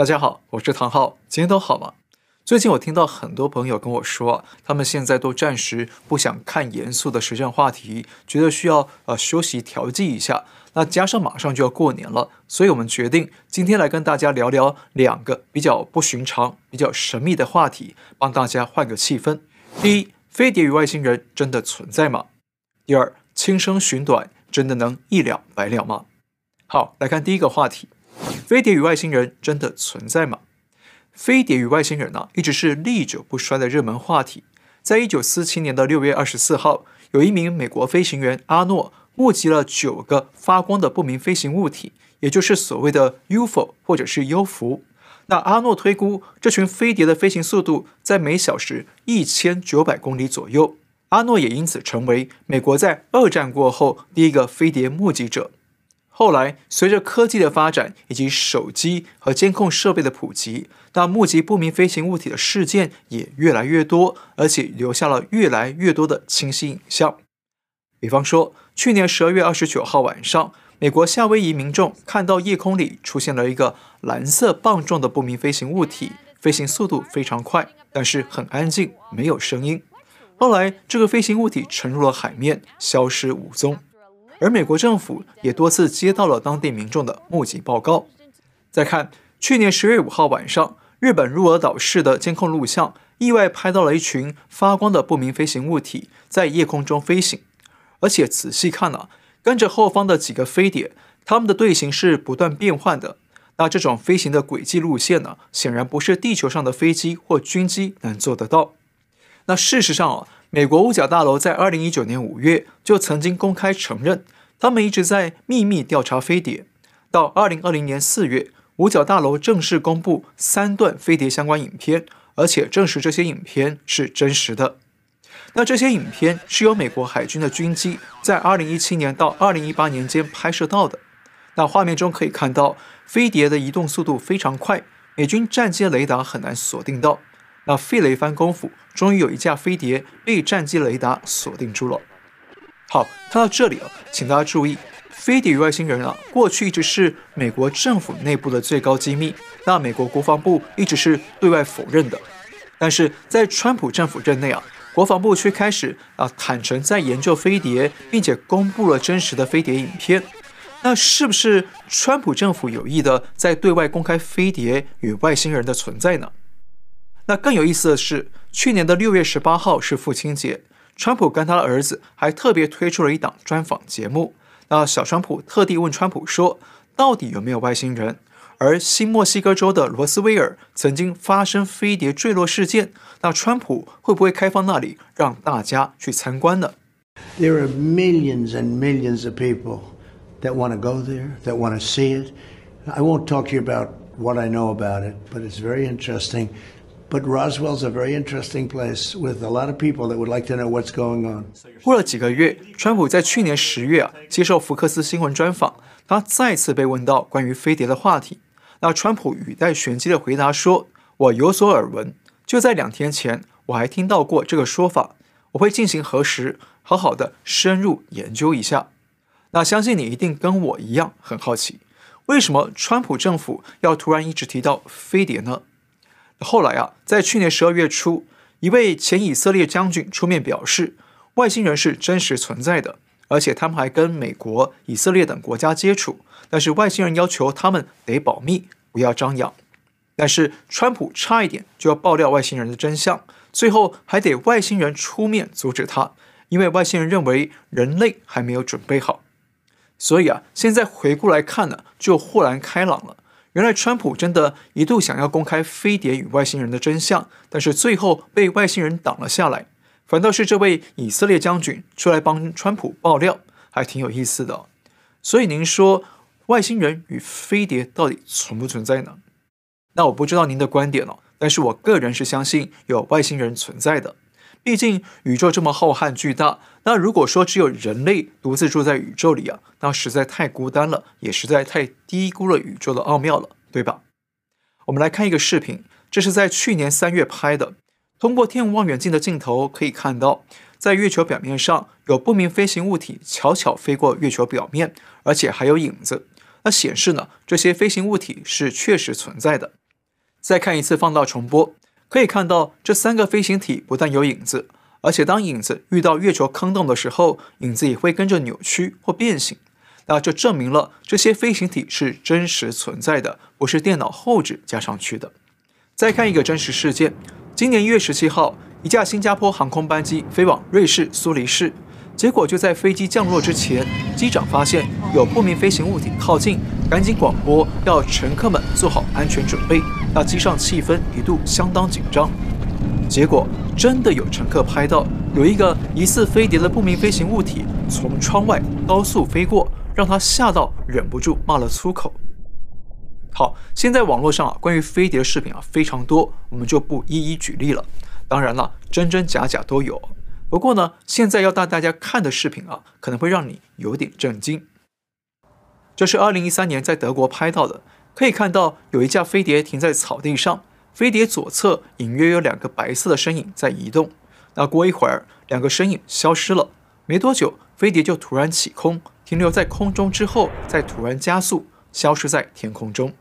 大家好，我是唐浩，今天都好吗？最近我听到很多朋友跟我说，他们现在都暂时不想看严肃的时政话题，觉得需要呃休息调剂一下。那加上马上就要过年了，所以我们决定今天来跟大家聊聊两个比较不寻常、比较神秘的话题，帮大家换个气氛。第一，飞碟与外星人真的存在吗？第二，轻声寻短真的能一了百了吗？好，来看第一个话题。飞碟与外星人真的存在吗？飞碟与外星人呢、一直是历久不衰的热门话题。在一九四七年的六月二十四号，有一名美国飞行员阿诺目击了九个发光的不明飞行物体，也就是所谓的 UFO 或者是幽浮。那阿诺推估这群飞碟的飞行速度在每小时一千九百公里左右。阿诺也因此成为美国在二战过后第一个飞碟目击者。后来，随着科技的发展以及手机和监控设备的普及，那目击不明飞行物体的事件也越来越多，而且留下了越来越多的清晰影像。比方说，去年十二月二十九号晚上，美国夏威夷民众看到夜空里出现了一个蓝色棒状的不明飞行物体，飞行速度非常快，但是很安静，没有声音。后来，这个飞行物体沉入了海面，消失无踪。而美国政府也多次接到了当地民众的目击报告。再看去年十月五号晚上，日本鹿儿岛市的监控录像，意外拍到了一群发光的不明飞行物体在夜空中飞行。而且仔细看啊，跟着后方的几个飞碟，它们的队形是不断变换的。那这种飞行的轨迹路线呢，显然不是地球上的飞机或军机能做得到。那事实上啊。美国五角大楼在二零一九年五月就曾经公开承认，他们一直在秘密调查飞碟。到二零二零年四月，五角大楼正式公布三段飞碟相关影片，而且证实这些影片是真实的。那这些影片是由美国海军的军机在二零一七年到二零一八年间拍摄到的。那画面中可以看到，飞碟的移动速度非常快，美军战机雷达很难锁定到。那费了一番功夫，终于有一架飞碟被战机雷达锁定住了。好，看到这里啊，请大家注意，飞碟与外星人啊，过去一直是美国政府内部的最高机密，那美国国防部一直是对外否认的。但是在川普政府任内啊，国防部却开始啊坦诚在研究飞碟，并且公布了真实的飞碟影片。那是不是川普政府有意的在对外公开飞碟与外星人的存在呢？那更有意思的是，去年的六月十八号是父亲节，川普跟他的儿子还特别推出了一档专访节目。那小川普特地问川普说：“到底有没有外星人？”而新墨西哥州的罗斯威尔曾经发生飞碟坠落事件，那川普会不会开放那里让大家去参观呢？There are millions and millions of people that want to go there, that want to see it. I won't talk to you about what I know about it, but it's very interesting. But Roswell's a very interesting place with a lot of people that would like to know what's going on. 过了几个月，川普在去年十月啊接受福克斯新闻专访，他再次被问到关于飞碟的话题。那川普语带玄机的回答说：“我有所耳闻，就在两天前，我还听到过这个说法。我会进行核实，好好的深入研究一下。”那相信你一定跟我一样很好奇，为什么川普政府要突然一直提到飞碟呢？后来啊，在去年十二月初，一位前以色列将军出面表示，外星人是真实存在的，而且他们还跟美国、以色列等国家接触，但是外星人要求他们得保密，不要张扬。但是川普差一点就要爆料外星人的真相，最后还得外星人出面阻止他，因为外星人认为人类还没有准备好。所以啊，现在回顾来看呢，就豁然开朗了。原来川普真的一度想要公开飞碟与外星人的真相，但是最后被外星人挡了下来。反倒是这位以色列将军出来帮川普爆料，还挺有意思的。所以您说外星人与飞碟到底存不存在呢？那我不知道您的观点哦，但是我个人是相信有外星人存在的。毕竟宇宙这么浩瀚巨大，那如果说只有人类独自住在宇宙里啊，那实在太孤单了，也实在太低估了宇宙的奥妙了，对吧？我们来看一个视频，这是在去年三月拍的。通过天文望远镜的镜头可以看到，在月球表面上有不明飞行物体悄悄飞过月球表面，而且还有影子。那显示呢，这些飞行物体是确实存在的。再看一次放大重播，可以看到这三个飞行体不但有影子，而且当影子遇到月球坑洞的时候，影子也会跟着扭曲或变形。那这证明了这些飞行体是真实存在的，不是电脑后置加上去的。再看一个真实事件，今年一月十七号，一架新加坡航空班机飞往瑞士苏黎世，结果就在飞机降落之前，机长发现有不明飞行物体靠近，赶紧广播要乘客们做好安全准备。那机上气氛一度相当紧张，结果真的有乘客拍到有一个疑似飞碟的不明飞行物体从窗外高速飞过。让他吓到，忍不住骂了粗口。好，现在网络上啊，关于飞碟的视频啊非常多，我们就不一一举例了。当然了，真真假假都有。不过呢，现在要带大家看的视频啊，可能会让你有点震惊。这是二零一三年在德国拍到的，可以看到有一架飞碟停在草地上，飞碟左侧隐约有两个白色的身影在移动。那过一会儿，两个身影消失了，没多久，飞碟就突然起空。停留在空中之后，再突然加速，消失在天空中。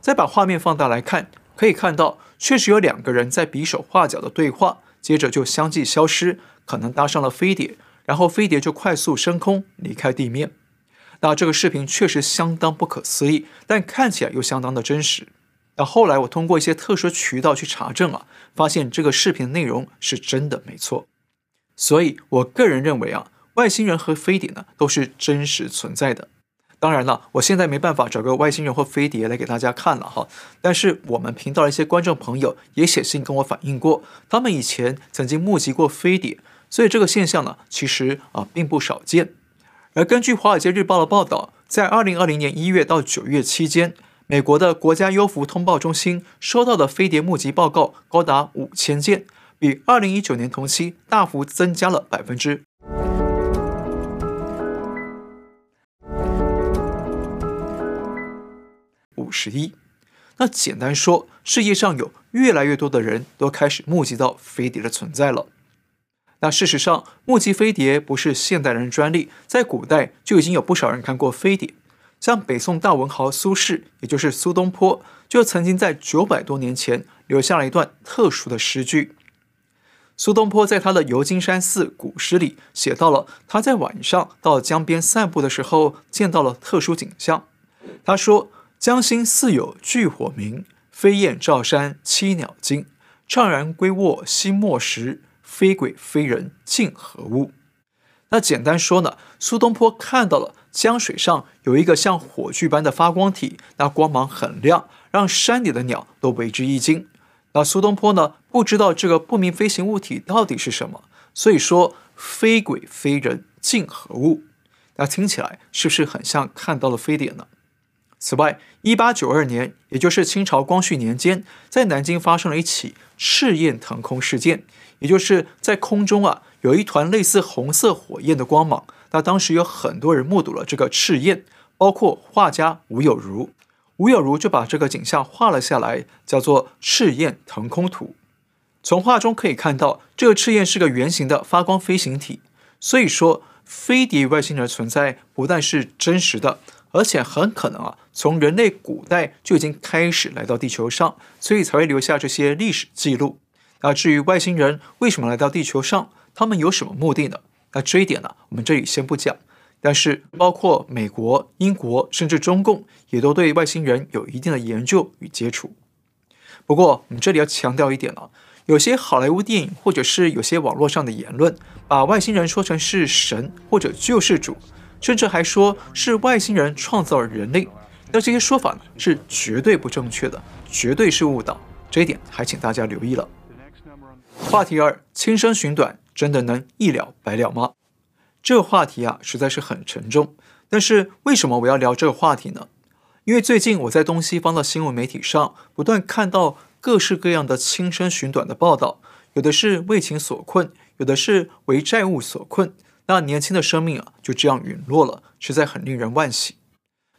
再把画面放大来看，可以看到确实有两个人在比手画脚的对话，接着就相继消失，可能搭上了飞碟，然后飞碟就快速升空离开地面。那这个视频确实相当不可思议，但看起来又相当的真实。那后来我通过一些特殊渠道去查证啊，发现这个视频内容是真的没错。所以我个人认为啊。外星人和飞碟呢，都是真实存在的。当然了，我现在没办法找个外星人或飞碟来给大家看了哈。但是我们频道的一些观众朋友也写信跟我反映过，他们以前曾经目击过飞碟，所以这个现象呢，其实啊并不少见。而根据《华尔街日报》的报道，在二零二零年一月到九月期间，美国的国家优抚通报中心收到的飞碟目击报告高达五千件，比二零一九年同期大幅增加了百分之。五十一，那简单说，世界上有越来越多的人都开始目击到飞碟的存在了。那事实上，目击飞碟不是现代人专利，在古代就已经有不少人看过飞碟。像北宋大文豪苏轼，也就是苏东坡，就曾经在九百多年前留下了一段特殊的诗句。苏东坡在他的《游金山寺古诗》里写到了他在晚上到江边散步的时候，见到了特殊景象。他说。江心似有炬火明，飞燕照山栖鸟惊。怅然归卧西陌时，非鬼非人竟何物？那简单说呢，苏东坡看到了江水上有一个像火炬般的发光体，那光芒很亮，让山里的鸟都为之一惊。那苏东坡呢，不知道这个不明飞行物体到底是什么，所以说非鬼非人竟何物？那听起来是不是很像看到了飞碟呢？此外，一八九二年，也就是清朝光绪年间，在南京发生了一起赤焰腾空事件，也就是在空中啊有一团类似红色火焰的光芒。那当时有很多人目睹了这个赤焰，包括画家吴有如。吴有如就把这个景象画了下来，叫做《赤焰腾空图》。从画中可以看到，这个赤焰是个圆形的发光飞行体。所以说，飞碟外星人存在不但是真实的。而且很可能啊，从人类古代就已经开始来到地球上，所以才会留下这些历史记录。那至于外星人为什么来到地球上，他们有什么目的呢？那这一点呢，我们这里先不讲。但是包括美国、英国，甚至中共，也都对外星人有一定的研究与接触。不过我们这里要强调一点啊，有些好莱坞电影或者是有些网络上的言论，把外星人说成是神或者救世主。甚至还说是外星人创造了人类，那这些说法呢是绝对不正确的，绝对是误导，这一点还请大家留意了。话题二：轻声寻短真的能一了百了吗？这个话题啊实在是很沉重，但是为什么我要聊这个话题呢？因为最近我在东西方的新闻媒体上不断看到各式各样的轻声寻短的报道，有的是为情所困，有的是为债务所困。那年轻的生命啊，就这样陨落了，实在很令人惋惜。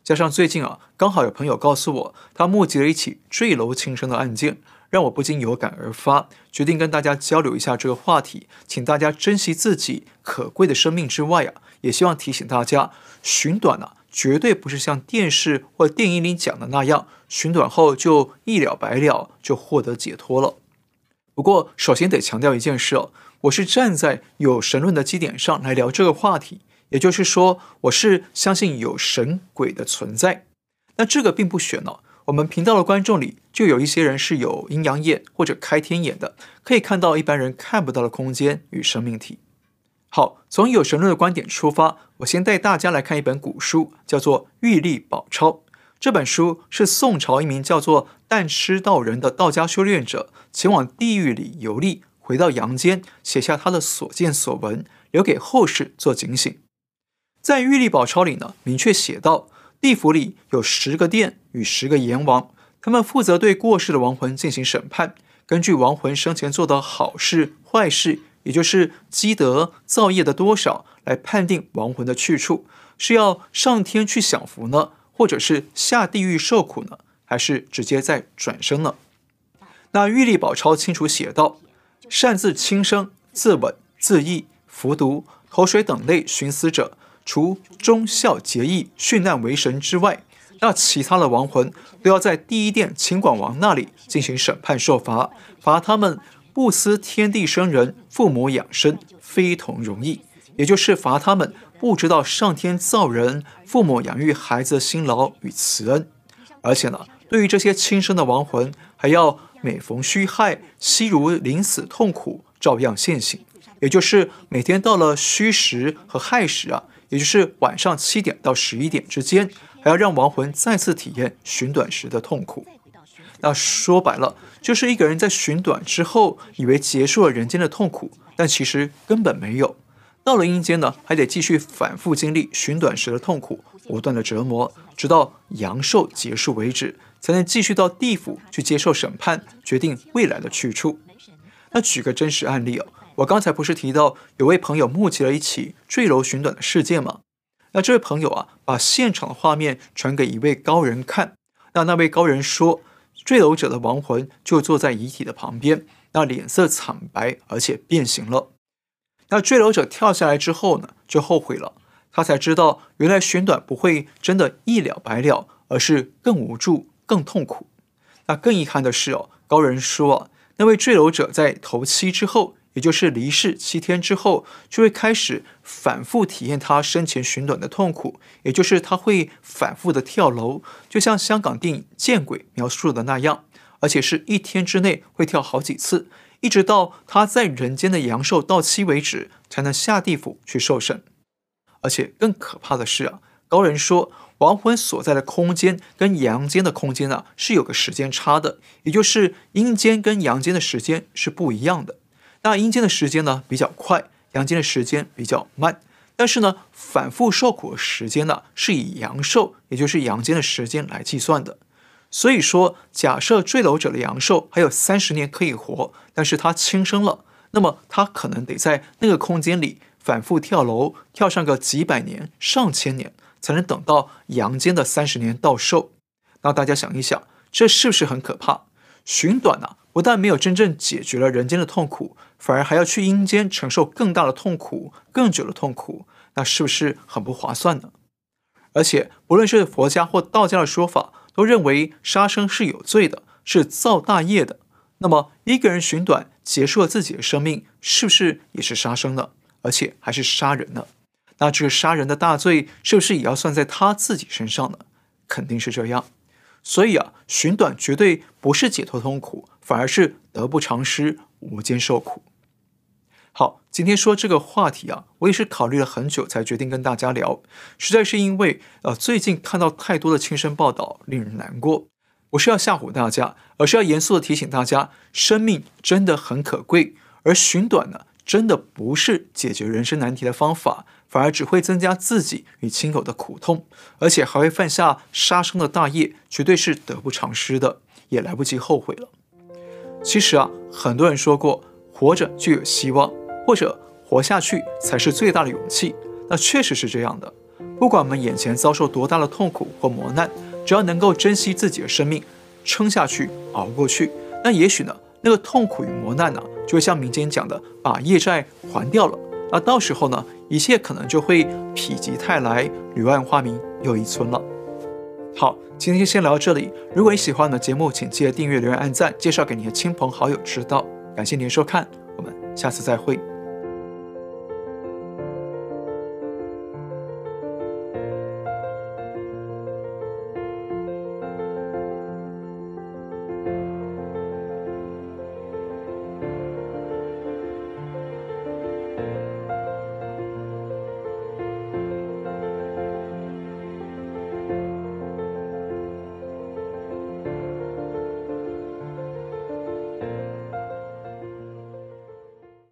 加上最近啊，刚好有朋友告诉我，他目击了一起坠楼轻生的案件，让我不禁有感而发，决定跟大家交流一下这个话题，请大家珍惜自己可贵的生命之外啊，也希望提醒大家，寻短啊，绝对不是像电视或电影里讲的那样，寻短后就一了百了，就获得解脱了。不过，首先得强调一件事哦，我是站在有神论的基点上来聊这个话题，也就是说，我是相信有神鬼的存在。那这个并不玄哦。我们频道的观众里就有一些人是有阴阳眼或者开天眼的，可以看到一般人看不到的空间与生命体。好，从有神论的观点出发，我先带大家来看一本古书，叫做《玉历宝钞》。这本书是宋朝一名叫做但吃道人的道家修炼者，前往地狱里游历，回到阳间，写下他的所见所闻，留给后世做警醒。在《玉历宝钞》里呢，明确写道。地府里有十个殿与十个阎王，他们负责对过世的亡魂进行审判，根据亡魂生前做的好事坏事，也就是积德造业的多少，来判定亡魂的去处，是要上天去享福呢，或者是下地狱受苦呢，还是直接再转生呢？那《玉历宝钞》清楚写道：擅自轻生、自刎、自缢、服毒、投水等类寻死者。除忠孝节义、殉难为神之外，那其他的亡魂都要在第一殿秦广王那里进行审判受罚，罚他们不思天地生人、父母养生，非同容易。也就是罚他们不知道上天造人、父母养育孩子的辛劳与慈恩。而且呢，对于这些轻生的亡魂，还要每逢戌亥，悉如临死痛苦，照样现形。也就是每天到了戌时和亥时啊。也就是晚上七点到十一点之间，还要让亡魂再次体验寻短时的痛苦。那说白了，就是一个人在寻短之后，以为结束了人间的痛苦，但其实根本没有。到了阴间呢，还得继续反复经历寻短时的痛苦，不断的折磨，直到阳寿结束为止，才能继续到地府去接受审判，决定未来的去处。那举个真实案例哦。我刚才不是提到有位朋友目击了一起坠楼寻短的事件吗？那这位朋友啊，把现场的画面传给一位高人看。那那位高人说，坠楼者的亡魂就坐在遗体的旁边，那脸色惨白，而且变形了。那坠楼者跳下来之后呢，就后悔了。他才知道，原来寻短不会真的一了百了，而是更无助、更痛苦。那更遗憾的是哦，高人说，那位坠楼者在头七之后。也就是离世七天之后，就会开始反复体验他生前寻短的痛苦。也就是他会反复的跳楼，就像香港电影《见鬼》描述的那样，而且是一天之内会跳好几次，一直到他在人间的阳寿到期为止，才能下地府去受审。而且更可怕的是啊，高人说亡魂所在的空间跟阳间的空间啊是有个时间差的，也就是阴间跟阳间的时间是不一样的。那阴间的时间呢比较快，阳间的时间比较慢。但是呢，反复受苦的时间呢是以阳寿，也就是阳间的时间来计算的。所以说，假设坠楼者的阳寿还有三十年可以活，但是他轻生了，那么他可能得在那个空间里反复跳楼，跳上个几百年、上千年，才能等到阳间的三十年到寿。那大家想一想，这是不是很可怕？寻短呢、啊，不但没有真正解决了人间的痛苦。反而还要去阴间承受更大的痛苦、更久的痛苦，那是不是很不划算呢？而且，不论是佛家或道家的说法，都认为杀生是有罪的，是造大业的。那么，一个人寻短结束了自己的生命，是不是也是杀生呢？而且还是杀人呢？那这个杀人的大罪，是不是也要算在他自己身上呢？肯定是这样。所以啊，寻短绝对不是解脱痛苦，反而是得不偿失，无间受苦。好，今天说这个话题啊，我也是考虑了很久才决定跟大家聊。实在是因为，呃，最近看到太多的轻生报道，令人难过。不是要吓唬大家，而是要严肃地提醒大家，生命真的很可贵。而寻短呢，真的不是解决人生难题的方法，反而只会增加自己与亲友的苦痛，而且还会犯下杀生的大业，绝对是得不偿失的，也来不及后悔了。其实啊，很多人说过，活着就有希望。或者活下去才是最大的勇气，那确实是这样的。不管我们眼前遭受多大的痛苦或磨难，只要能够珍惜自己的生命，撑下去，熬过去，那也许呢，那个痛苦与磨难呢，就像民间讲的，把业债还掉了。那到时候呢，一切可能就会否极泰来，柳暗花明又一村了。好，今天先聊到这里。如果你喜欢我的节目，请记得订阅、留言、按赞，介绍给你的亲朋好友知道。感谢您的收看，我们下次再会。